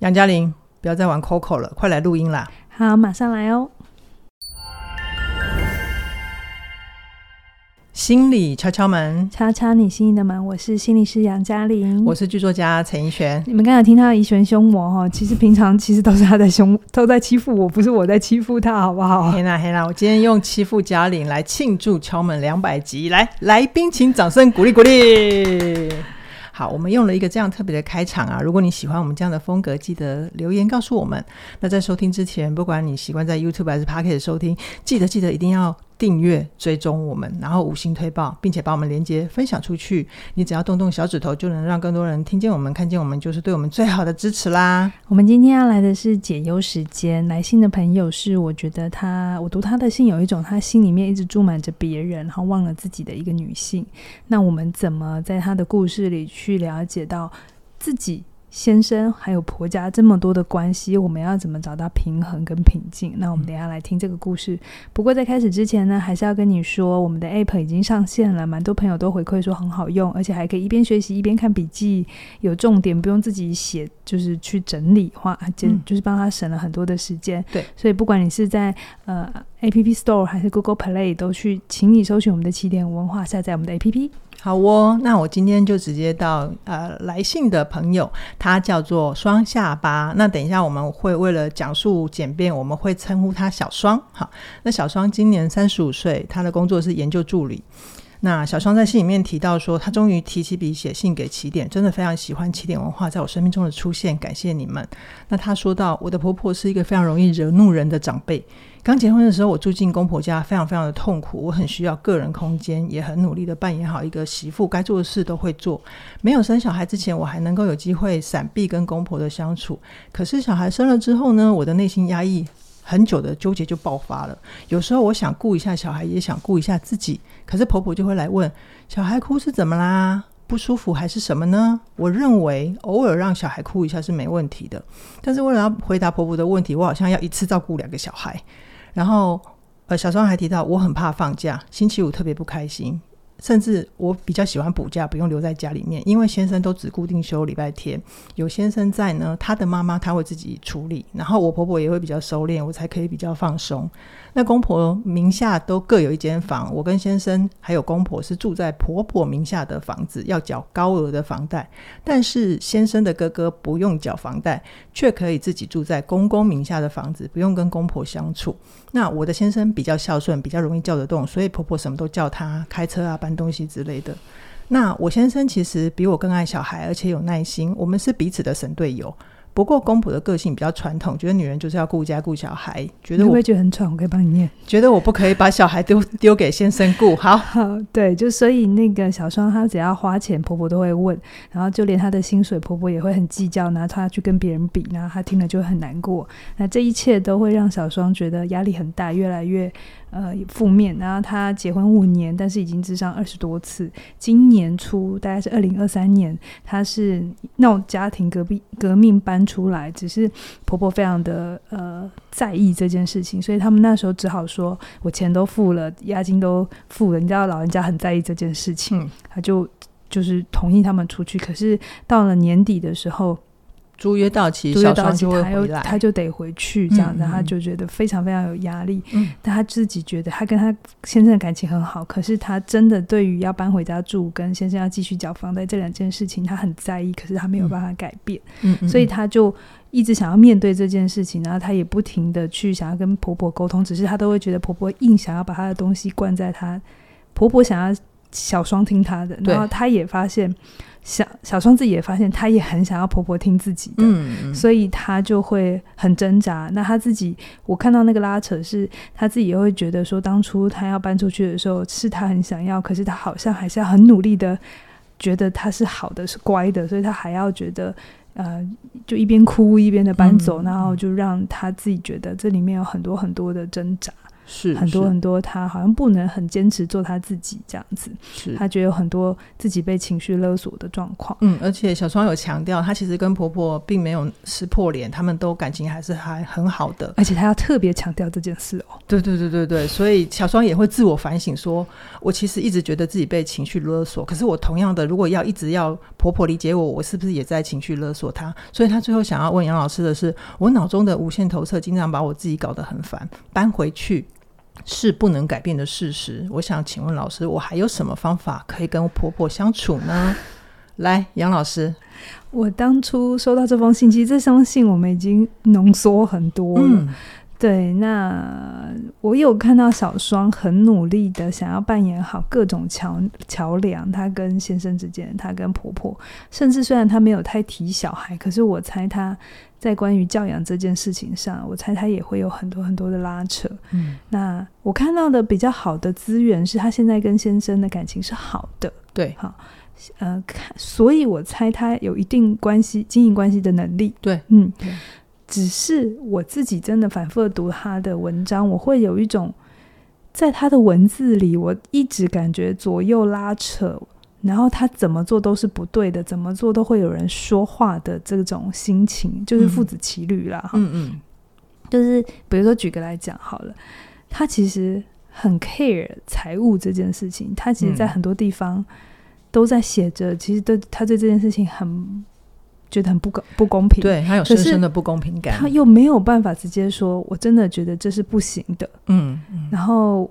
杨嘉玲，不要再玩 Coco 了，快来录音啦！好，马上来哦。心理敲敲门，敲敲你心里的门。我是心理师杨嘉玲，我是剧作家陈怡璇。你们刚才听到怡璇凶我哈，其实平常其实都是他在凶，都在欺负我，不是我在欺负他，好不好？黑啦黑啦，我今天用欺负嘉玲来庆祝敲门两百集，来来宾请掌声鼓励鼓励。好，我们用了一个这样特别的开场啊！如果你喜欢我们这样的风格，记得留言告诉我们。那在收听之前，不管你习惯在 YouTube 还是 Pocket 收听，记得记得一定要。订阅追踪我们，然后五星推报，并且把我们连接分享出去。你只要动动小指头，就能让更多人听见我们、看见我们，就是对我们最好的支持啦。我们今天要来的是解忧时间。来信的朋友是，我觉得他，我读他的信有一种，他心里面一直住满着别人，然后忘了自己的一个女性。那我们怎么在他的故事里去了解到自己？先生还有婆家这么多的关系，我们要怎么找到平衡跟平静？那我们等一下来听这个故事。不过在开始之前呢，还是要跟你说，我们的 App 已经上线了，蛮多朋友都回馈说很好用，而且还可以一边学习一边看笔记，有重点，不用自己写，就是去整理话，就就是帮他省了很多的时间。对，所以不管你是在呃 App Store 还是 Google Play，都去，请你搜寻我们的起点文化，下载我们的 App。好哦，那我今天就直接到呃来信的朋友，他叫做双下巴。那等一下我们会为了讲述简便，我们会称呼他小双。好，那小双今年三十五岁，他的工作是研究助理。那小双在信里面提到说，他终于提起笔写信给起点，真的非常喜欢起点文化在我生命中的出现，感谢你们。那他说到，我的婆婆是一个非常容易惹怒人的长辈。刚结婚的时候，我住进公婆家，非常非常的痛苦。我很需要个人空间，也很努力的扮演好一个媳妇，该做的事都会做。没有生小孩之前，我还能够有机会闪避跟公婆的相处。可是小孩生了之后呢，我的内心压抑很久的纠结就爆发了。有时候我想顾一下小孩，也想顾一下自己，可是婆婆就会来问：小孩哭是怎么啦？不舒服还是什么呢？我认为偶尔让小孩哭一下是没问题的，但是为了要回答婆婆的问题，我好像要一次照顾两个小孩。然后，呃，小双还提到，我很怕放假，星期五特别不开心。甚至我比较喜欢补假，不用留在家里面，因为先生都只固定休礼拜天。有先生在呢，他的妈妈他会自己处理，然后我婆婆也会比较收敛，我才可以比较放松。那公婆名下都各有一间房，我跟先生还有公婆是住在婆婆名下的房子，要缴高额的房贷。但是先生的哥哥不用缴房贷，却可以自己住在公公名下的房子，不用跟公婆相处。那我的先生比较孝顺，比较容易叫得动，所以婆婆什么都叫他开车啊，搬东西之类的。那我先生其实比我更爱小孩，而且有耐心。我们是彼此的神队友。不过公婆的个性比较传统，觉得女人就是要顾家顾小孩，觉得我会觉得很喘。我可以帮你念，觉得我不可以把小孩丢 丢给先生顾。好，好，对，就所以那个小双她只要花钱，婆婆都会问，然后就连她的薪水，婆婆也会很计较，拿她去跟别人比，然后她听了就会很难过。那这一切都会让小双觉得压力很大，越来越。呃，负面。然后他结婚五年，但是已经咨商二十多次。今年初，大概是二零二三年，他是闹家庭革命革命搬出来，只是婆婆非常的呃在意这件事情，所以他们那时候只好说：“我钱都付了，押金都付了。”你知道老人家很在意这件事情，他就就是同意他们出去。可是到了年底的时候。租约到期，小双就会回来，他就得回去，这样子，他就觉得非常非常有压力。嗯，但他自己觉得，他跟他先生的感情很好，可是他真的对于要搬回家住，跟先生要继续缴房贷这两件事情，他很在意，可是他没有办法改变。嗯，所以他就一直想要面对这件事情，然后他也不停的去想要跟婆婆沟通，只是他都会觉得婆婆硬想要把他的东西灌在他，婆婆想要小双听他的，然后他也发现。小小双自己也发现，她也很想要婆婆听自己的，嗯、所以她就会很挣扎。那她自己，我看到那个拉扯是，她自己也会觉得说，当初她要搬出去的时候，是她很想要，可是她好像还是要很努力的，觉得她是好的，是乖的，所以她还要觉得，呃，就一边哭一边的搬走，嗯、然后就让她自己觉得这里面有很多很多的挣扎。是很多很多，他好像不能很坚持做他自己这样子，是他觉得有很多自己被情绪勒索的状况。嗯，而且小双有强调，她其实跟婆婆并没有撕破脸，他们都感情还是还很好的，而且她要特别强调这件事哦。对对对对对，所以小双也会自我反省说，说我其实一直觉得自己被情绪勒索，可是我同样的，如果要一直要婆婆理解我，我是不是也在情绪勒索她？所以她最后想要问杨老师的是，我脑中的无限投射经常把我自己搞得很烦，搬回去。是不能改变的事实。我想请问老师，我还有什么方法可以跟婆婆相处呢？来，杨老师，我当初收到这封信，其实这封信我们已经浓缩很多了。嗯对，那我有看到小双很努力的想要扮演好各种桥桥梁，她跟先生之间，她跟婆婆，甚至虽然她没有太提小孩，可是我猜她在关于教养这件事情上，我猜她也会有很多很多的拉扯。嗯，那我看到的比较好的资源是她现在跟先生的感情是好的。对，好，呃，看，所以我猜她有一定关系经营关系的能力。对，嗯。对只是我自己真的反复的读他的文章，我会有一种在他的文字里，我一直感觉左右拉扯，然后他怎么做都是不对的，怎么做都会有人说话的这种心情，就是父子骑驴啦。嗯嗯，就是比如说举个来讲好了，他其实很 care 财务这件事情，他其实在很多地方都在写着，其实对他对这件事情很。觉得很不公不公平，对他有深深的不公平感，他又没有办法直接说，我真的觉得这是不行的。嗯，嗯，然后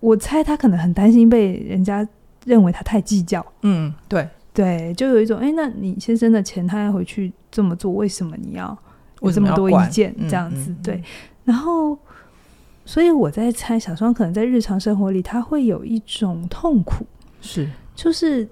我猜他可能很担心被人家认为他太计较。嗯，对对，就有一种，哎，那你先生的钱他要回去这么做，为什么你要有这么多意见？这样子，嗯嗯嗯、对。然后，所以我在猜，小双可能在日常生活里，他会有一种痛苦，是，就是。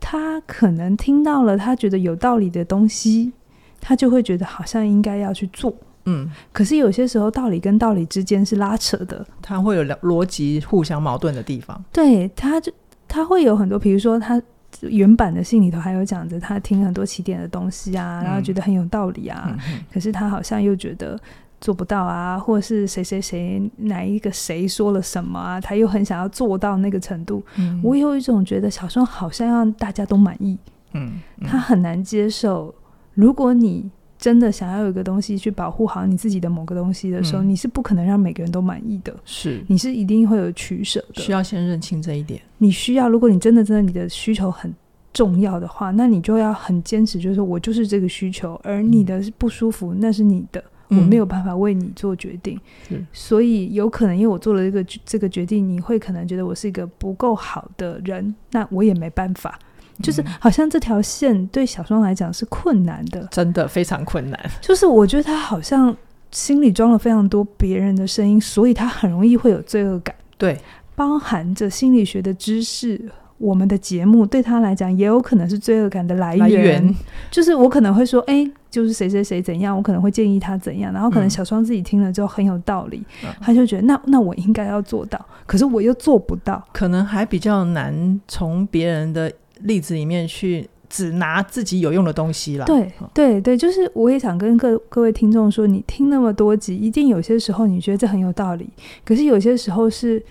他可能听到了他觉得有道理的东西，他就会觉得好像应该要去做。嗯，可是有些时候道理跟道理之间是拉扯的，他会有逻辑互相矛盾的地方。对，他就他会有很多，比如说他原版的信里头还有讲着他听很多起点的东西啊，然后觉得很有道理啊，嗯，可是他好像又觉得。做不到啊，或者是谁谁谁哪一个谁说了什么啊，他又很想要做到那个程度。嗯，我有一种觉得小双好像让大家都满意，嗯，嗯，他很难接受。如果你真的想要有一个东西去保护好你自己的某个东西的时候，嗯，你是不可能让每个人都满意的。是，你是一定会有取舍的。需要先认清这一点。你需要，如果你真的真的你的需求很重要的话，那你就要很坚持，就是我就是这个需求，而你的不舒服，嗯，那是你的。我没有办法为你做决定，嗯，所以有可能因为我做了这个这个决定，你会可能觉得我是一个不够好的人，那我也没办法。就是好像这条线对小双来讲是困难的，真的非常困难。就是我觉得他好像心里装了非常多别人的声音，所以他很容易会有罪恶感。对，包含着心理学的知识。我们的节目对他来讲也有可能是罪恶感的来源，来源，就是我可能会说，哎，就是谁谁谁怎样，我可能会建议他怎样，然后可能小双自己听了之后很有道理，嗯、他就觉得那那我应该要做到，可是我又做不到，可能还比较难从别人的例子里面去只拿自己有用的东西了。对对对，就是我也想跟各各位听众说，你听那么多集，一定有些时候你觉得这很有道理，可是有些时候是。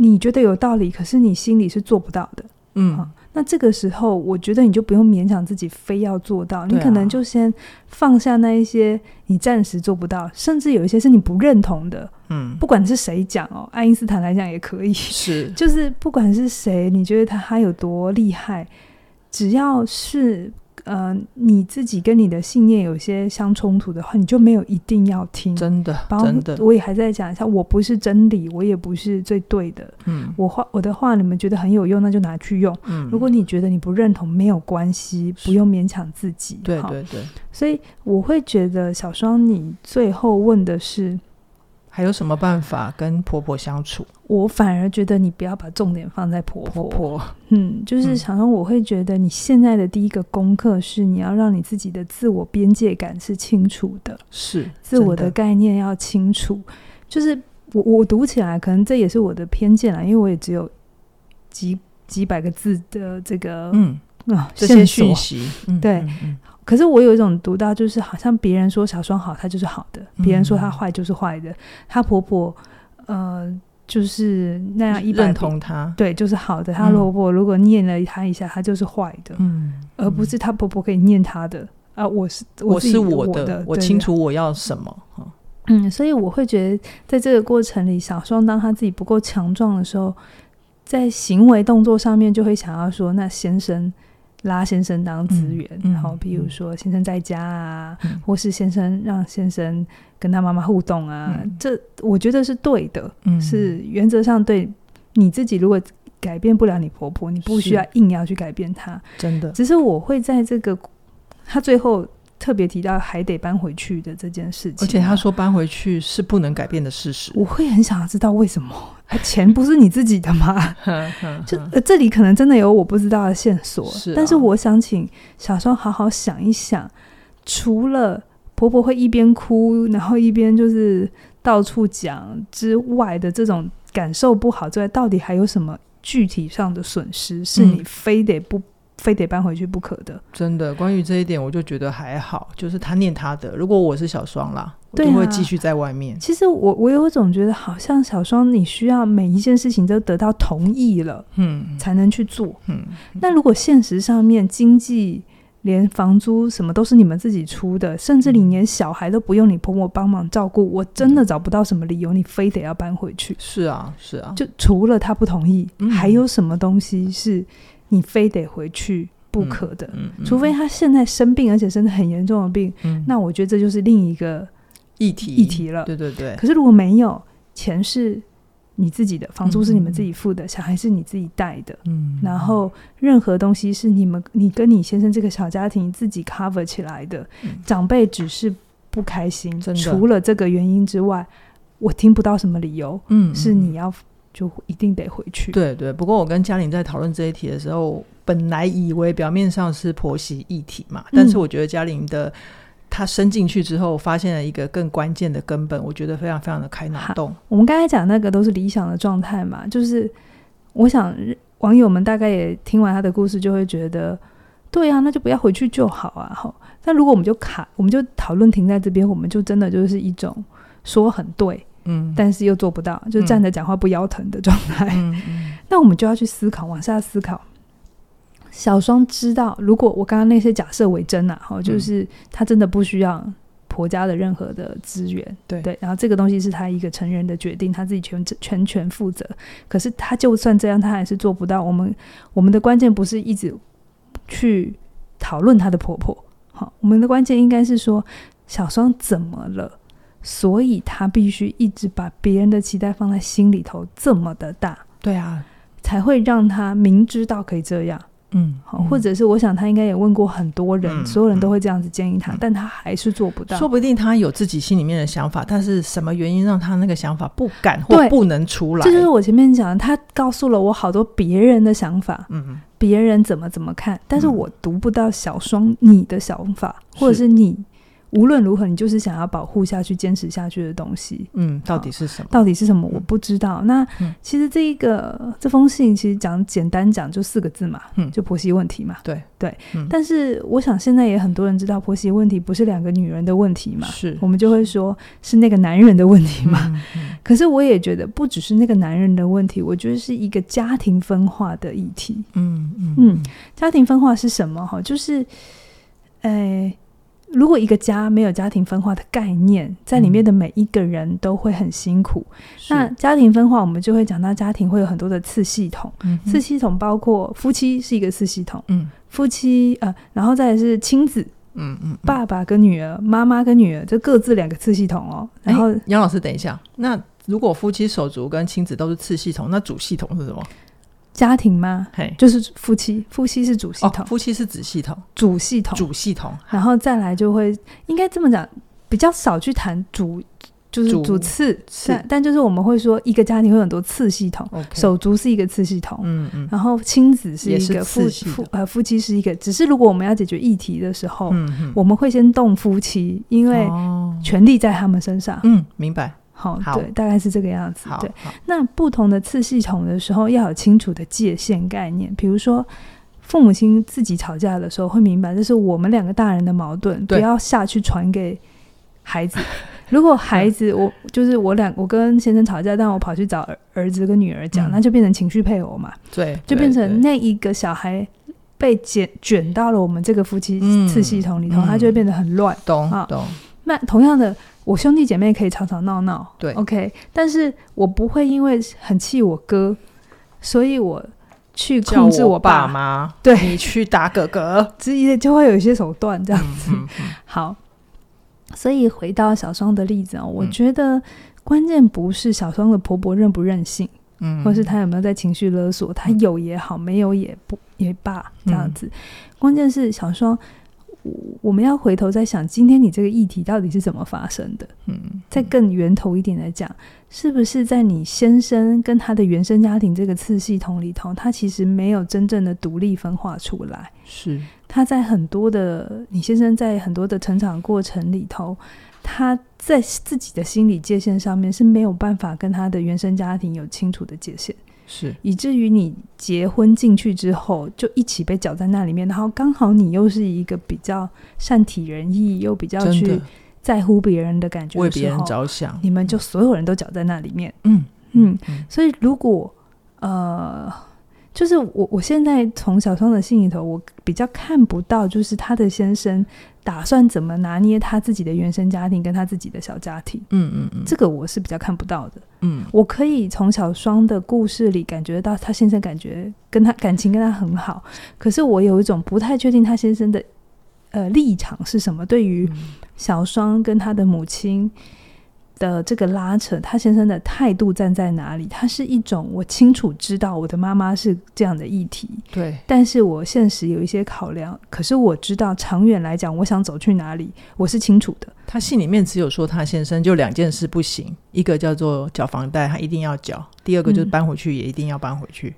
你觉得有道理，可是你心里是做不到的，嗯，啊、那这个时候，我觉得你就不用勉强自己非要做到，你可能就先放下那一些你暂时做不到，甚至有一些是你不认同的，嗯，不管是谁讲哦，爱因斯坦来讲也可以，是，就是不管是谁，你觉得他他有多厉害，只要是。呃，你自己跟你的信念有些相冲突的话，你就没有一定要听。真的，真的，我也还在讲一下，我不是真理，我也不是最对的。嗯，我话我的话，你们觉得很有用，那就拿去用。嗯，如果你觉得你不认同，没有关系，不用勉强自己。对对对。所以我会觉得小双，你最后问的是。还有什么办法跟婆婆相处？我反而觉得你不要把重点放在婆婆。婆婆，嗯，就是常常，我会觉得你现在的第一个功课是，你要让你自己的自我边界感是清楚的，是自我的概念要清楚。就是我我读起来，可能这也是我的偏见啦，因为我也只有几几百个字的这个嗯啊这些讯息，嗯、对。嗯嗯可是我有一种读到，就是好像别人说小双好，她就是好的；别人说她坏，就是坏的。她婆婆，呃，就是那样一百认同他，对，就是好的。她婆婆如果念了她一下，她就是坏的，嗯，而不是她婆婆可以念她的啊。我是我是我的，我清楚我要什么。嗯，所以我会觉得，在这个过程里，小双当她自己不够强壮的时候，在行为动作上面就会想要说，那先生拉先生当资源，然后比如说先生在家啊，嗯、或是先生让先生跟他妈妈互动啊，嗯、这我觉得是对的，嗯、是原则上对。你自己如果改变不了你婆婆，你不需要硬要去改变她，真的。只是我会在这个他最后。特别提到还得搬回去的这件事情，而且他说搬回去是不能改变的事实。我会很想要知道为什么？钱不是你自己的吗？就这里可能真的有我不知道的线索。是啊，但是我想请小双好好想一想，除了婆婆会一边哭，然后一边就是到处讲之外的这种感受不好之外，到底还有什么具体上的损失是你非得不？非得搬回去不可的，真的。关于这一点，我就觉得还好，就是他念他的。如果我是小双啦，我就会继续在外面。其实我我有一种觉得，好像小双你需要每一件事情都得到同意了，嗯，才能去做，嗯。那如果现实上面经济连房租什么都是你们自己出的，甚至你连小孩都不用你婆婆帮忙照顾，我真的找不到什么理由你非得要搬回去。是啊，是啊。就除了他不同意，还有什么东西是？你非得回去不可的，嗯嗯嗯、除非他现在生病，而且生的很严重的病，嗯、那我觉得这就是另一个议题议题了。对对对。可是如果没有，钱是你自己的，房租是你们自己付的，嗯、小孩是你自己带的，嗯，然后任何东西是你们你跟你先生这个小家庭自己 cover 起来的，嗯、长辈只是不开心，除了这个原因之外，我听不到什么理由，嗯，是你要。就一定得回去。对对，不过我跟嘉玲在讨论这一题的时候，本来以为表面上是婆媳议题嘛，嗯、但是我觉得嘉玲的她伸进去之后，发现了一个更关键的根本，我觉得非常非常的开脑洞。我们刚才讲那个都是理想的状态嘛，就是我想网友们大概也听完他的故事，就会觉得对啊，那就不要回去就好啊。好，但如果我们就卡，我们就讨论停在这边，我们就真的就是一种说很对。嗯，但是又做不到，就站着讲话不腰疼的状态。嗯 那我们就要去思考，往下思考。小双知道，如果我刚刚那些假设为真啊，哈，就是他真的不需要婆家的任何的资源，对对。然后这个东西是他一个成人的决定，他自己全全权负责。可是他就算这样，他还是做不到。我们我们的关键不是一直去讨论他的婆婆，好，我们的关键应该是说小双怎么了？所以他必须一直把别人的期待放在心里头这么的大，对啊，才会让他明知道可以这样，嗯，好，或者是我想他应该也问过很多人，嗯、所有人都会这样子建议他，嗯、但他还是做不到。说不定他有自己心里面的想法，但是什么原因让他那个想法不敢或不能出来？这就是我前面讲的，他告诉了我好多别人的想法，嗯，别人怎么怎么看，但是我读不到小双你的想法，嗯、或者是你。无论如何，你就是想要保护下去、坚持下去的东西。嗯，到底是什么？到底是什么？我不知道。嗯、那、嗯、其实这一个这封信，其实讲简单讲就四个字嘛，嗯，就婆媳问题嘛。对对。嗯、但是我想现在也很多人知道，婆媳问题不是两个女人的问题嘛。是。我们就会说是那个男人的问题嘛。可是我也觉得不只是那个男人的问题，我觉得是一个家庭分化的议题。嗯嗯嗯。家庭分化是什么？哈，就是，哎。如果一个家没有家庭分化的概念，在里面的每一个人都会很辛苦。嗯、那家庭分化，我们就会讲到家庭会有很多的次系统。嗯、次系统包括夫妻是一个次系统，嗯，夫妻呃，然后再来是亲子，嗯嗯，嗯爸爸跟女儿，妈妈跟女儿，就各自两个次系统哦。然后杨老师，等一下，那如果夫妻手足跟亲子都是次系统，那主系统是什么？家庭吗？嘿，就是夫妻，夫妻是主系统，哦、夫妻是子系统，主系统，主系统，然后再来就会应该这么讲，比较少去谈主，就是主次，次。但但就是我们会说一个家庭会有很多次系统，Okay. 手足是一个次系统，嗯嗯，然后亲子是一个夫夫呃夫妻是一个，只是如果我们要解决议题的时候，我们会先动夫妻，因为权力在他们身上，嗯，明白。好，对，大概是这个样子。对，那不同的次系统的时候，要有清楚的界限概念。比如说，父母亲自己吵架的时候，会明白这是我们两个大人的矛盾，不要下去传给孩子。如果孩子，我就是我两，我跟先生吵架，但我跑去找儿儿子跟女儿讲，嗯、那就变成情绪配偶嘛。对，就变成那一个小孩被卷卷到了我们这个夫妻次系统里头，他、嗯、就会变得很乱。懂懂。那同样的，我兄弟姐妹可以吵吵闹闹，对，OK，但是我不会因为很气我哥，所以我去控制我爸妈，对，你去打哥哥 之类的，就会有一些手段这样子。嗯嗯、好，所以回到小双的例子啊、我觉得关键不是小双的婆婆任不任性，嗯，或是她有没有在情绪勒索，她有也好，没有也不也罢，这样子，嗯、关键是小双。我们要回头再想，今天你这个议题到底是怎么发生的？嗯，再更源头一点来讲，是不是在你先生跟他的原生家庭这个次系统里头，他其实没有真正的独立分化出来？是他在很多的你先生在很多的成长过程里头，他在自己的心理界限上面是没有办法跟他的原生家庭有清楚的界限。是，以至于你结婚进去之后，就一起被搅在那里面，然后刚好你又是一个比较善体人意，又比较去在乎别人的感觉的，为别人着想，你们就所有人都搅在那里面。嗯嗯，嗯，所以如果呃。就是我，我现在从小双的信里头，我比较看不到，就是他的先生打算怎么拿捏他自己的原生家庭跟他自己的小家庭。嗯嗯嗯，这个我是比较看不到的。嗯，我可以从小双的故事里感觉到他先生感觉跟他感情跟他很好，可是我有一种不太确定他先生的呃立场是什么，对于小双跟他的母亲的这个拉扯，他先生的态度站在哪里？他是一种我清楚知道我的妈妈是这样的议题，对，但是我现实有一些考量，可是我知道长远来讲，我想走去哪里，我是清楚的。他信里面只有说他先生就两件事不行，一个叫做缴房贷，他一定要缴；第二个就是搬回去也一定要搬回去。嗯、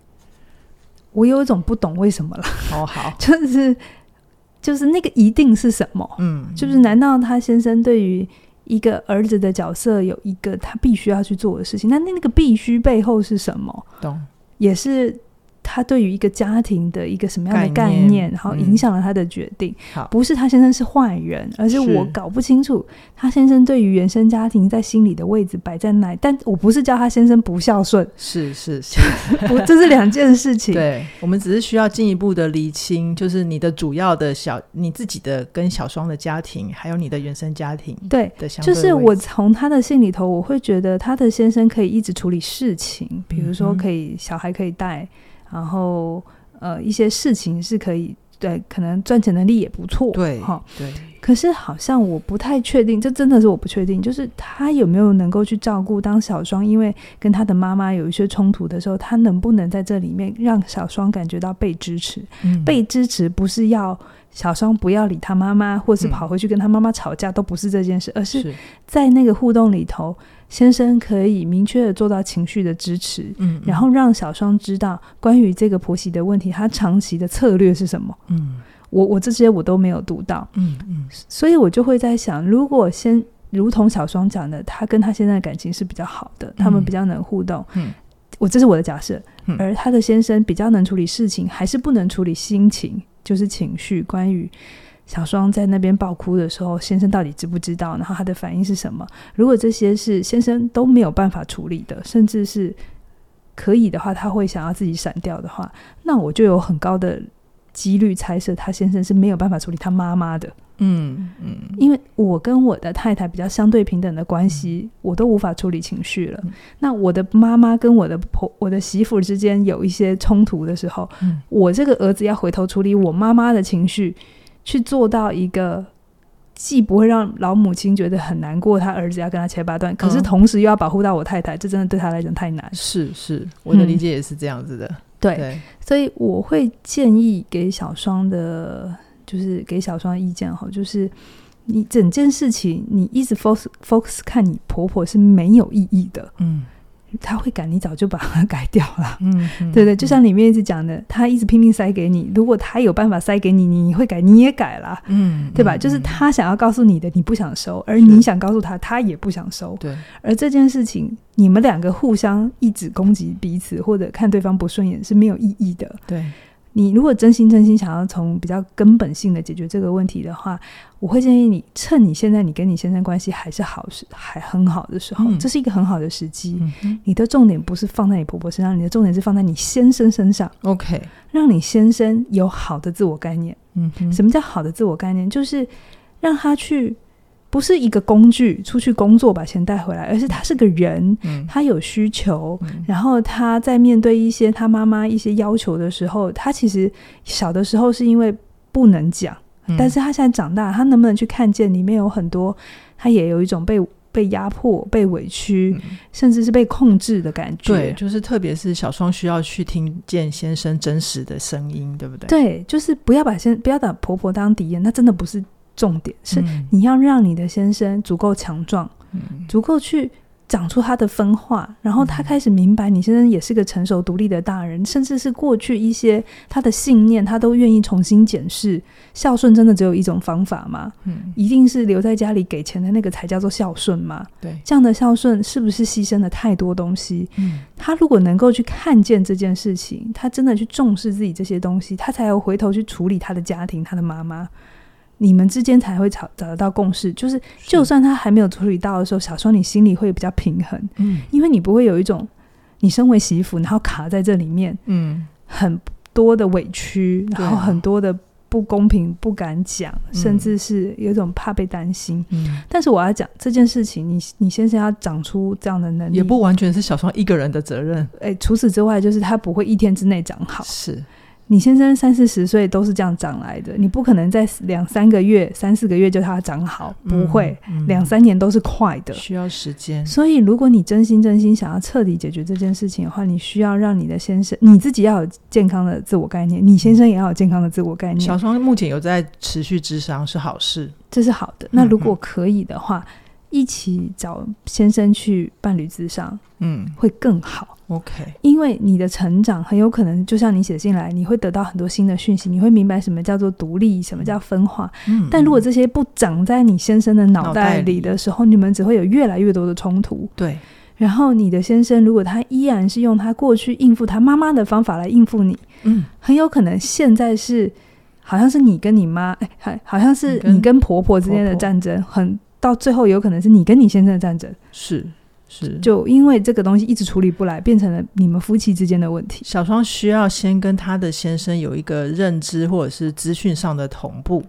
我有一种不懂为什么了。哦，好，就是就是那个一定是什么？嗯，就是难道他先生对于？一个儿子的角色有一个他必须要去做的事情，那那个必须背后是什么？懂，也是。他对于一个家庭的一个什么样的概念，概念然后影响了他的决定。不是他先生是坏人，而是我搞不清楚他先生对于原生家庭在心里的位置摆在哪里。但我不是叫他先生不孝顺，是是是，我这是两件事情。对，我们只是需要进一步的厘清，就是你的主要的小你自己的跟小双的家庭，还有你的原生家庭对的相对，就是我从他的信里头，我会觉得他的先生可以一直处理事情，比如说可以、嗯、小孩可以带。然后，呃，一些事情是可以对，可能赚钱能力也不错，对，哈，对。可是好像我不太确定，这真的是我不确定，就是他有没有能够去照顾当小双，因为跟他的妈妈有一些冲突的时候，他能不能在这里面让小双感觉到被支持？嗯，被支持不是要小双不要理他妈妈，或是跑回去跟他妈妈吵架，嗯，都不是这件事，而是在那个互动里头。先生可以明确的做到情绪的支持，嗯，嗯，然后让小双知道关于这个婆媳的问题，他长期的策略是什么，嗯，我我这些我都没有读到，嗯嗯，所以我就会在想，如果先如同小双讲的，他跟他现在的感情是比较好的，他们比较能互动，嗯，我这是我的假设，而他的先生比较能处理事情，还是不能处理心情，就是情绪，关于。小双在那边爆哭的时候，先生到底知不知道？然后他的反应是什么？如果这些是先生都没有办法处理的，甚至是可以的话，他会想要自己闪掉的话，那我就有很高的几率猜测，他先生是没有办法处理他妈妈的。嗯嗯，因为我跟我的太太比较相对平等的关系，嗯、我都无法处理情绪了。嗯、那我的妈妈跟我的婆、我的媳妇之间有一些冲突的时候，嗯、我这个儿子要回头处理我妈妈的情绪。去做到一个既不会让老母亲觉得很难过，他儿子要跟他切八段，可是同时又要保护到我太太，这真的对他来讲太难。是是，我的理解也是这样子的。嗯、对，对所以我会建议给小双的，就是给小双的意见哈，就是你整件事情你一直 focus focus 看你婆婆是没有意义的。嗯。他会改，你早就把它 改掉了。嗯，嗯对对，就像里面一直讲的，他一直拼命塞给你。如果他有办法塞给你，你会改，你也改了。嗯，对吧？就是他想要告诉你的，你不想收，而你想告诉他，他也不想收。对。而这件事情，你们两个互相一直攻击彼此，或者看对方不顺眼是没有意义的。对。你如果真心真心想要从比较根本性的解决这个问题的话，我会建议你趁你现在你跟你先生关系还是好时还很好的时候，嗯、这是一个很好的时机。嗯、你的重点不是放在你婆婆身上，你的重点是放在你先生身上。OK，让你先生有好的自我概念。嗯，什么叫好的自我概念？就是让他去。不是一个工具出去工作把钱带回来，而是他是个人，嗯、他有需求，嗯、然后他在面对一些他妈妈一些要求的时候，他其实小的时候是因为不能讲，嗯、但是他现在长大，他能不能去看见里面有很多，他也有一种被被压迫、被委屈，嗯、甚至是被控制的感觉。对，就是特别是小双需要去听见先生真实的声音，对不对？对，就是不要把先不要把婆婆当敌人，那真的不是。重点是你要让你的先生足够强壮，嗯、足够去长出他的分化，然后他开始明白你先生也是个成熟独立的大人，甚至是过去一些他的信念，他都愿意重新检视。孝顺真的只有一种方法吗？嗯，一定是留在家里给钱的那个才叫做孝顺吗？对，这样的孝顺是不是牺牲了太多东西？嗯，他如果能够去看见这件事情，他真的去重视自己这些东西，他才有回头去处理他的家庭，他的妈妈。你们之间才会找找得到共识，就是就算他还没有处理到的时候，是小双你心里会比较平衡，嗯，因为你不会有一种你身为媳妇，然后卡在这里面，嗯，很多的委屈，嗯、然后很多的不公平不敢讲，嗯、甚至是有一种怕被担心，嗯，但是我要讲这件事情，你你先生要长出这样的能力，也不完全是小双一个人的责任，哎，除此之外，就是他不会一天之内长好，是。你先生三四十岁都是这样长来的，你不可能在两三个月、三四个月就他长好，不会，两、三年都是快的，需要时间。所以，如果你真心真心想要彻底解决这件事情的话，你需要让你的先生，你自己要有健康的自我概念，你先生也要有健康的自我概念。小双目前有在持续智商是好事，这是好的。那如果可以的话，一起找先生去伴侣咨商，嗯，会更好。OK，因为你的成长很有可能，就像你写进来，你会得到很多新的讯息，你会明白什么叫做独立，什么叫分化。嗯，但如果这些不长在你先生的脑袋里的时候，你们只会有越来越多的冲突。对，然后你的先生如果他依然是用他过去应付他妈妈的方法来应付你，嗯，很有可能现在是好像是你跟你妈，哎，好像是你跟婆婆之间的战争，很到最后有可能是你跟你先生的战争。是。是，就因为这个东西一直处理不来，变成了你们夫妻之间的问题。小双需要先跟他的先生有一个认知或者是资讯上的同步，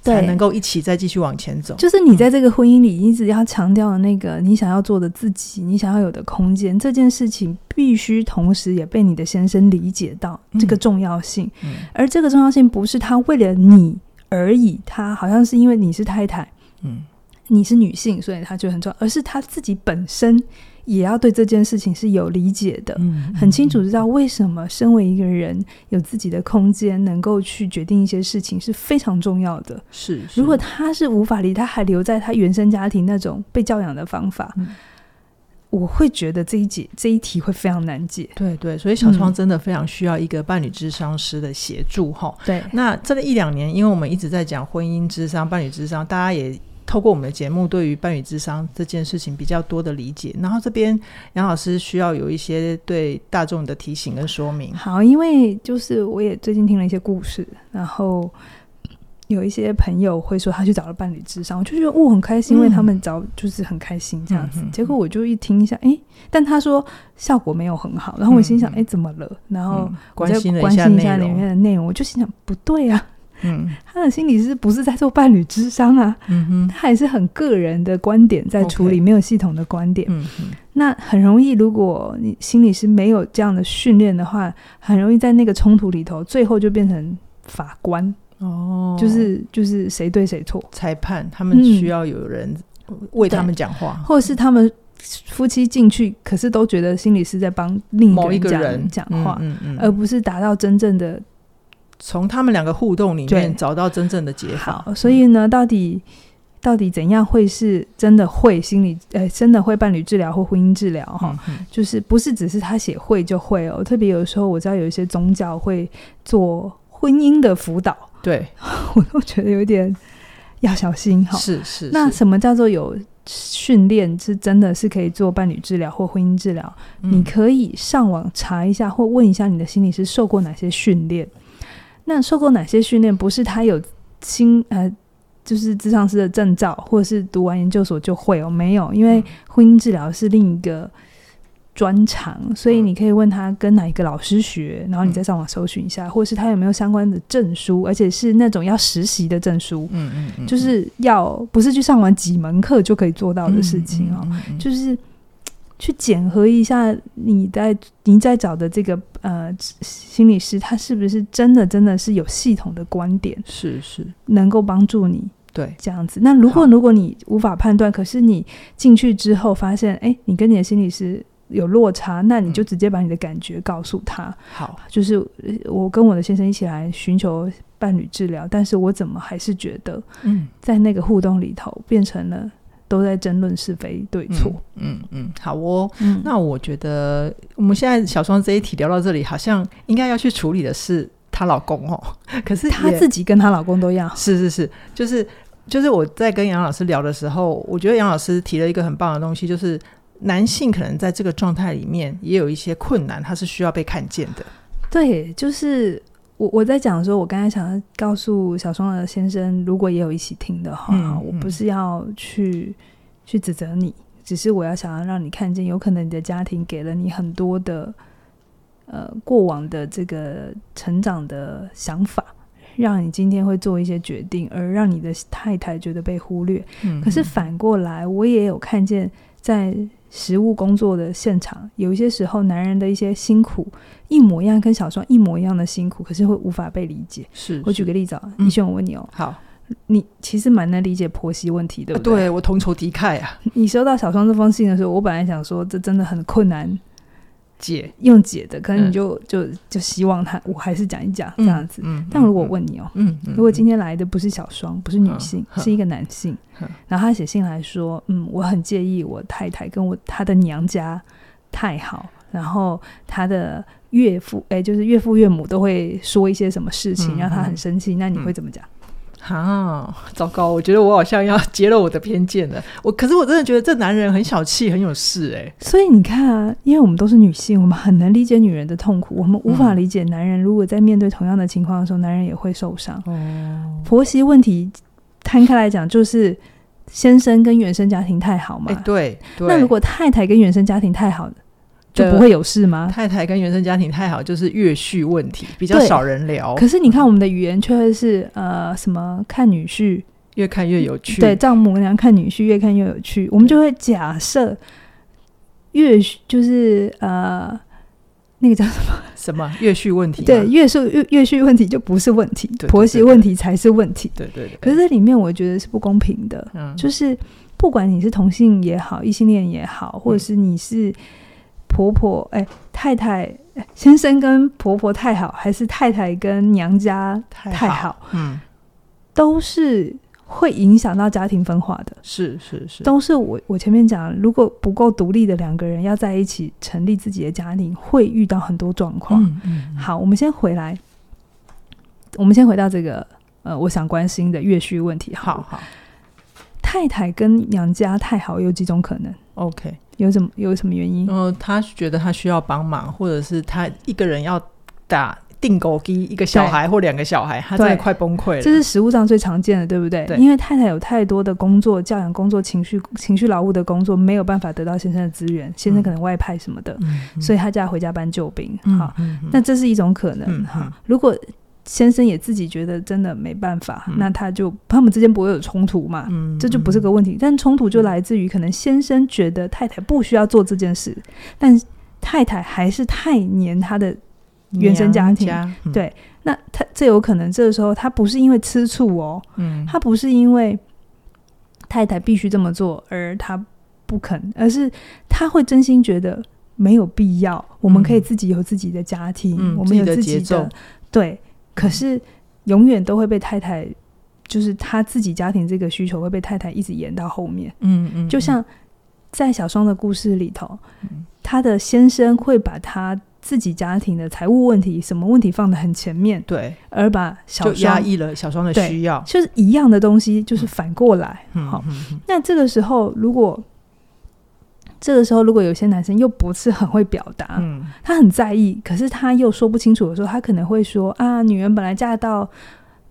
才能够一起再继续往前走。就是你在这个婚姻里一直要强调的那个你想要做的自己，你想要有的空间，这件事情必须同时也被你的先生理解到这个重要性。嗯嗯、而这个重要性不是他为了你而已，他好像是因为你是太太，嗯。你是女性，所以他就很重要，而是她自己本身也要对这件事情是有理解的，嗯嗯、很清楚知道为什么身为一个人有自己的空间，能够去决定一些事情是非常重要的。是，是如果她是无法离，她还留在她原生家庭那种被教养的方法，嗯、我会觉得这一节这一题会非常难解。对对，所以小窗真的非常需要一个伴侣智商师的协助哈。对，那这个一两年，因为我们一直在讲婚姻智商、伴侣智商，大家也。透过我们的节目，对于伴侣智商这件事情比较多的理解。然后这边杨老师需要有一些对大众的提醒跟说明。好，因为就是我也最近听了一些故事，然后有一些朋友会说他去找了伴侣智商，我就觉得我、哦、很开心，因为他们找就是很开心这样子。嗯、结果我就一听一下，哎，但他说效果没有很好，然后我心想，哎、嗯，怎么了？然后关心一下里面的内容，我就心想，不对啊。嗯，他的心理师不是在做伴侣智商啊，嗯哼，他也是很个人的观点在处理.没有系统的观点。嗯哼，那很容易，如果你心理师没有这样的训练的话，很容易在那个冲突里头，最后就变成法官。哦，就是就是谁对谁错，裁判，他们需要有人为他们讲话，或者是他们夫妻进去，可是都觉得心理师在帮另一个人讲话，嗯嗯，而不是达到真正的。从他们两个互动里面找到真正的解法。好，所以呢，到底到底怎样会是真的会心理？呃，真的会伴侣治疗或婚姻治疗？哈、嗯，就是不是只是他写会就会哦。特别有时候我知道有一些宗教会做婚姻的辅导，对 我都觉得有点要小心哈。是是，是。那什么叫做有训练？是真的是可以做伴侣治疗或婚姻治疗？嗯、你可以上网查一下，或问一下你的心理师受过哪些训练。那受过哪些训练？不是他有心呃，就是咨商师的证照，或者是读完研究所就会哦？没有，因为婚姻治疗是另一个专长，所以你可以问他跟哪一个老师学，然后你再上网搜寻一下，或者是他有没有相关的证书，而且是那种要实习的证书。嗯嗯嗯，就是要不是去上完几门课就可以做到的事情哦，就是。去检核一下你在你在找的这个呃心理师，他是不是真的真的是有系统的观点？是是，能够帮助你对这样子。那如果如果你无法判断，可是你进去之后发现，哎，你跟你的心理师有落差，那你就直接把你的感觉告诉他。好，就是我跟我的先生一起来寻求伴侣治疗，但是我怎么还是觉得，嗯，在那个互动里头变成了。都在争论是非对错。嗯嗯，嗯，好哦。嗯，那我觉得我们现在小双这一题聊到这里，好像应该要去处理的是她老公哦。可是她自己跟她老公都要。是是是，就是就是我在跟杨老师聊的时候，我觉得杨老师提了一个很棒的东西，就是男性可能在这个状态里面也有一些困难，他是需要被看见的。对，就是。我我在讲的时候，我刚才想要告诉小双的先生，如果也有一起听的话，嗯、我不是要去去指责你，只是我要想要让你看见，有可能你的家庭给了你很多的呃过往的这个成长的想法，让你今天会做一些决定，而让你的太太觉得被忽略。嗯、可是反过来，我也有看见在。实务工作的现场，有一些时候，男人的一些辛苦一模一样，跟小双一模一样的辛苦，可是会无法被理解。是，是我举个例子啊，李轩，我问你哦，好，你其实蛮能理解婆媳问题，对不对？对，我同仇敌忾啊。你收到小双这封信的时候，我本来想说，这真的很困难。解。用解的，可能你就、嗯、就就希望他，我还是讲一讲这样子。嗯，嗯，但如果问你哦，嗯，如果今天来的不是小双，不是女性，嗯、是一个男性，嗯、然后他写信来说，嗯，我很介意我太太跟我他的娘家太好，然后他的岳父，哎，就是岳父岳母都会说一些什么事情，让他很生气，那你会怎么讲？啊，糟糕！我觉得我好像要揭露我的偏见了。我可是我真的觉得这男人很小气，很有事哎、欸。所以你看啊，因为我们都是女性，我们很能理解女人的痛苦，我们无法理解男人。如果在面对同样的情况的时候，男人也会受伤。哦，婆媳问题摊开来讲，就是先生跟原生家庭太好嘛。欸、对，对。那如果太太跟原生家庭太好就不会有事吗？太太跟原生家庭太好，就是越序问题比较少人聊。可是你看，我们的语言却会是呃什么看女婿越看越有趣，对丈母娘看女婿越看越有趣。我们就会假设越就是呃那个叫什么什么越序问题？对，越序越越序问题就不是问题，婆媳问题才是问题。对对，对。可是这里面我觉得是不公平的，嗯，就是不管你是同性也好，异性恋也好，或者是你是。婆婆哎，太太先生跟婆婆太好，还是太太跟娘家太好？太好嗯，都是会影响到家庭分化的。是是是，都是我我前面讲，如果不够独立的两个人要在一起成立自己的家庭，会遇到很多状况。嗯嗯。好，我们先回来，我们先回到这个呃，我想关心的月序问题。好好，太太跟娘家太好有几种可能？OK。有什么有什么原因？嗯，他觉得他需要帮忙，或者是他一个人要打定狗给一个小孩或两个小孩，他真的快崩溃了。这是食物上最常见的，对不对？对，因为太太有太多的工作、教养工作、情绪情绪劳务的工作，没有办法得到先生的资源，先生可能外派什么的，嗯、所以他就要回家搬救兵。好、嗯，那这是一种可能。哈、嗯，如果先生也自己觉得真的没办法，嗯、那他就他们之间不会有冲突嘛？嗯，这就不是个问题。嗯、但冲突就来自于可能先生觉得太太不需要做这件事，但太太还是太黏他的原生家庭。家嗯、对，那他这有可能这个时候他不是因为吃醋哦，嗯，他不是因为太太必须这么做而他不肯，而是他会真心觉得没有必要。嗯、我们可以自己有自己的家庭，嗯、我们有自己的，自己的节奏，对。可是，永远都会被太太，就是他自己家庭这个需求会被太太一直延到后面。嗯嗯，就像在小双的故事里头，嗯、他的先生会把他自己家庭的财务问题、什么问题放得很前面，对，而把小双压抑了小双的需要，就是一样的东西，就是反过来。好，那这个时候如果这个时候，如果有些男生又不是很会表达，嗯，他很在意，可是他又说不清楚的时候，他可能会说啊，女人本来嫁到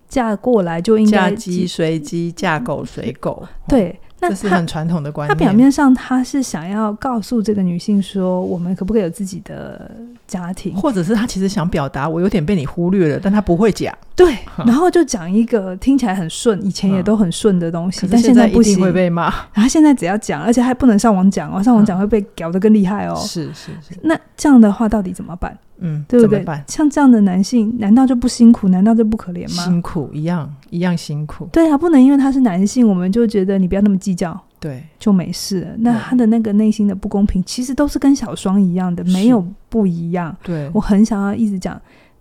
嫁过来就应该嫁鸡随鸡，嫁狗随狗，对。这是很传统的观念。他表面上他是想要告诉这个女性说，我们可不可以有自己的家庭，或者是他其实想表达我有点被你忽略了，但他不会讲。对，然后就讲一个听起来很顺，以前也都很顺的东西，但现在不行，会被骂。他现在只要讲，而且还不能上网讲哦，上网讲会被搞得更厉害哦。是是是。那这样的话到底怎么办？嗯，对不对？像这样的男性，难道就不辛苦？难道就不可怜吗？辛苦一样一样辛苦。对啊，不能因为他是男性，我们就觉得你不要那么计较。对，就没事。那他的那个内心的不公平，其实都是跟小双一样的，没有不一样。对，我很想要一直讲，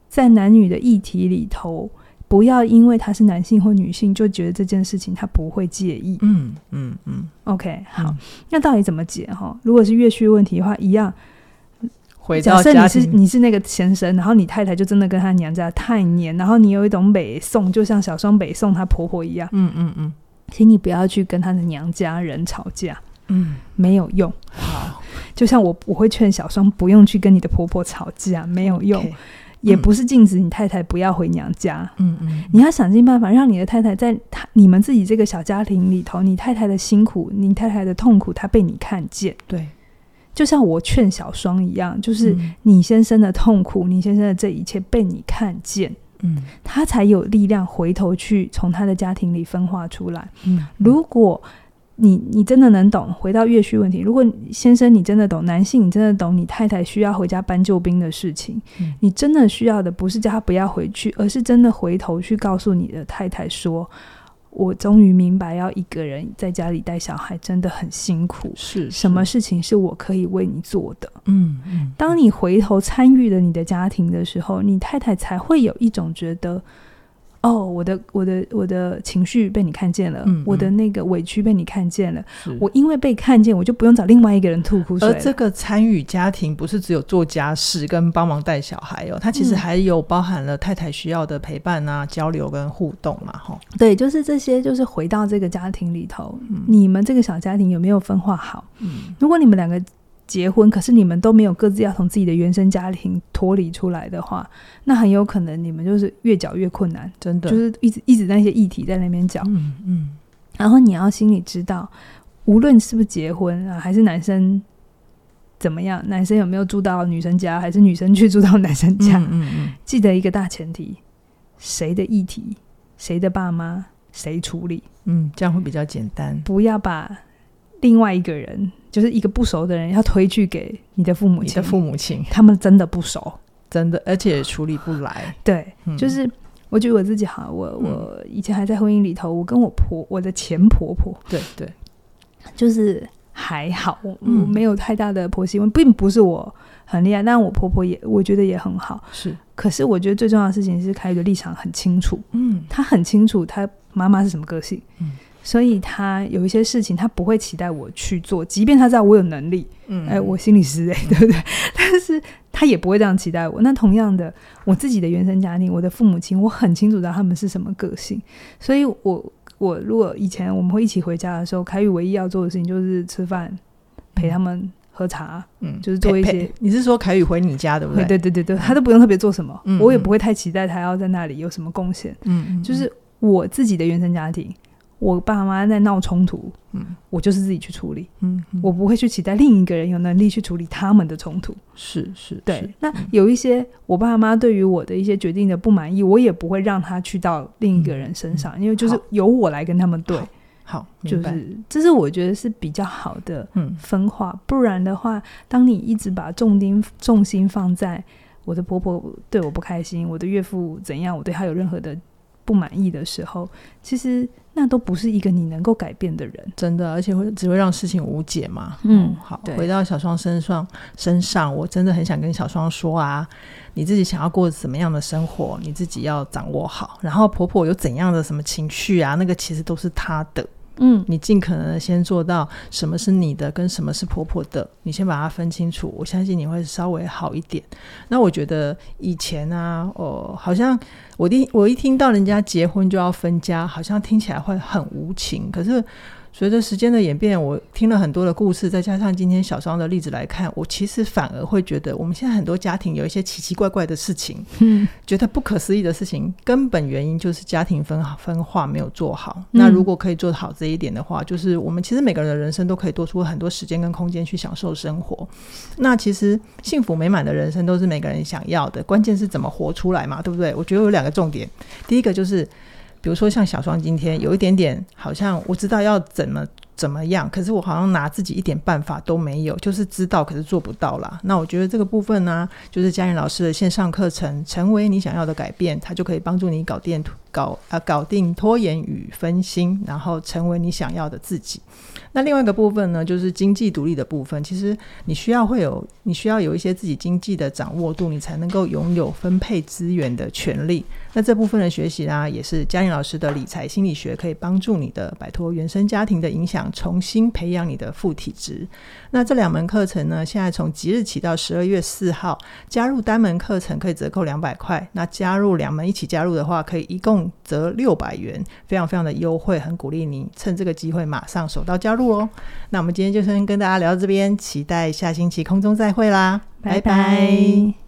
在男女的议题里头，不要因为他是男性或女性，就觉得这件事情他不会介意。嗯嗯嗯。OK，好，嗯、那到底怎么解哈？如果是越序问题的话，一样。回到假设你是你是那个先生，然后你太太就真的跟她娘家太黏，然后你有一种北宋，就像小双北宋她婆婆一样。嗯嗯嗯。请你不要去跟她的娘家人吵架，嗯，没有用。好，就像我我会劝小双不用去跟你的婆婆吵架，没有用。Okay, 也不是禁止你太太不要回娘家，嗯嗯，你要想尽办法让你的太太在她你们自己这个小家庭里头，你太太的辛苦，你太太的痛苦，她被你看见。对，就像我劝小双一样，就是你先生的痛苦，你先生的这一切被你看见。嗯，他才有力量回头去从他的家庭里分化出来。嗯，如果你你真的能懂，回到月序问题，如果先生你真的懂，男性你真的懂，你太太需要回家搬救兵的事情，嗯，你真的需要的不是叫他不要回去，而是真的回头去告诉你的太太说。我终于明白，要一个人在家里带小孩真的很辛苦。是，是什么事情是我可以为你做的？嗯嗯。当你回头参与了你的家庭的时候，你太太才会有一种觉得。哦，我的我的我的情绪被你看见了，嗯嗯，我的那个委屈被你看见了。我因为被看见，我就不用找另外一个人吐苦水。而这个参与家庭不是只有做家事跟帮忙带小孩哦，它其实还有包含了太太需要的陪伴啊、交流跟互动嘛，哈。对，就是这些，就是回到这个家庭里头，嗯，你们这个小家庭有没有分化好？嗯，如果你们两个。结婚，可是你们都没有各自要从自己的原生家庭脱离出来的话，那很有可能你们就是越搅越困难，真的就是一直一直那些议题在那边搅。嗯嗯。然后你要心里知道，无论是不是结婚啊，还是男生怎么样，男生有没有住到女生家，还是女生去住到男生家，嗯嗯嗯，记得一个大前提：谁的议题，谁的爸妈，谁处理。嗯，这样会比较简单。不要把另外一个人。就是一个不熟的人要推去给你的父母亲，你的父母亲。他们真的不熟，真的，而且处理不来。对，嗯、就是我觉得我自己好，我我以前还在婚姻里头，我跟我婆，我的前婆婆，对对，就是还好，我没有太大的婆媳问题，并不是我很厉害，但我婆婆也我觉得也很好。是，可是我觉得最重要的事情是凯宇的立场很清楚，嗯，他很清楚他妈妈是什么个性，嗯。所以他有一些事情，他不会期待我去做，即便他知道我有能力。嗯，哎、欸，我心理师哎、欸，对不对？但是他也不会这样期待我。那同样的，我自己的原生家庭，我的父母亲，我很清楚知道他们是什么个性。所以我我如果以前我们会一起回家的时候，凯宇唯一要做的事情就是吃饭，陪他们喝茶，嗯，就是做一些。你是说凯宇回你家对不对？对对对对，他都不用特别做什么，嗯、我也不会太期待他要在那里有什么贡献。嗯，就是我自己的原生家庭。我爸妈在闹冲突，嗯，我就是自己去处理，嗯，我不会去期待另一个人有能力去处理他们的冲突，是是，对。是。那有一些我爸妈对于我的一些决定的不满意，我也不会让他去到另一个人身上，嗯、因为就是由我来跟他们对，好，好就是这是我觉得是比较好的分化。嗯、不然的话，当你一直把重丁重心放在我的婆婆对我不开心，我的岳父怎样，我对他有任何的不满意的时候，其实。那都不是一个你能够改变的人，真的，而且会只会让事情无解嘛。嗯，好，回到小双身上身上，我真的很想跟小双说啊，你自己想要过什么样的生活，你自己要掌握好。然后婆婆有怎样的什么情绪啊，那个其实都是她的。嗯，你尽可能先做到什么是你的，跟什么是婆婆的，你先把它分清楚。我相信你会稍微好一点。那我觉得以前啊，哦，好像我一我一听到人家结婚就要分家，好像听起来会很无情。可是随着时间的演变，我听了很多的故事，再加上今天小双的例子来看，我其实反而会觉得，我们现在很多家庭有一些奇奇怪怪的事情，嗯，觉得不可思议的事情，根本原因就是家庭分分化没有做好。嗯、那如果可以做好这一点的话，就是我们其实每个人的人生都可以多出很多时间跟空间去享受生活。那其实幸福美满的人生都是每个人想要的，关键是怎么活出来嘛，对不对？我觉得有两个重点，第一个就是。比如说像小双今天有一点点，好像我知道要怎么怎么样，可是我好像拿自己一点办法都没有，就是知道可是做不到啦。那我觉得这个部分呢、就是嘉玲老师的线上课程，成为你想要的改变，它就可以帮助你搞定搞啊搞定拖延与分心，然后成为你想要的自己。那另外一个部分呢，就是经济独立的部分。其实你需要会有，你需要有一些自己经济的掌握度，你才能够拥有分配资源的权利。那这部分的学习呢，也是嘉玲老师的理财心理学，可以帮助你的摆脱原生家庭的影响，重新培养你的附体质。那这两门课程呢，现在从即日起到十二月四号，加入单门课程可以折扣两百块。那加入两门一起加入的话，可以一共折六百元，非常非常的优惠，很鼓励你趁这个机会马上手到加入。哦，那我们今天就先跟大家聊到这边，期待下星期空中再会啦，拜拜。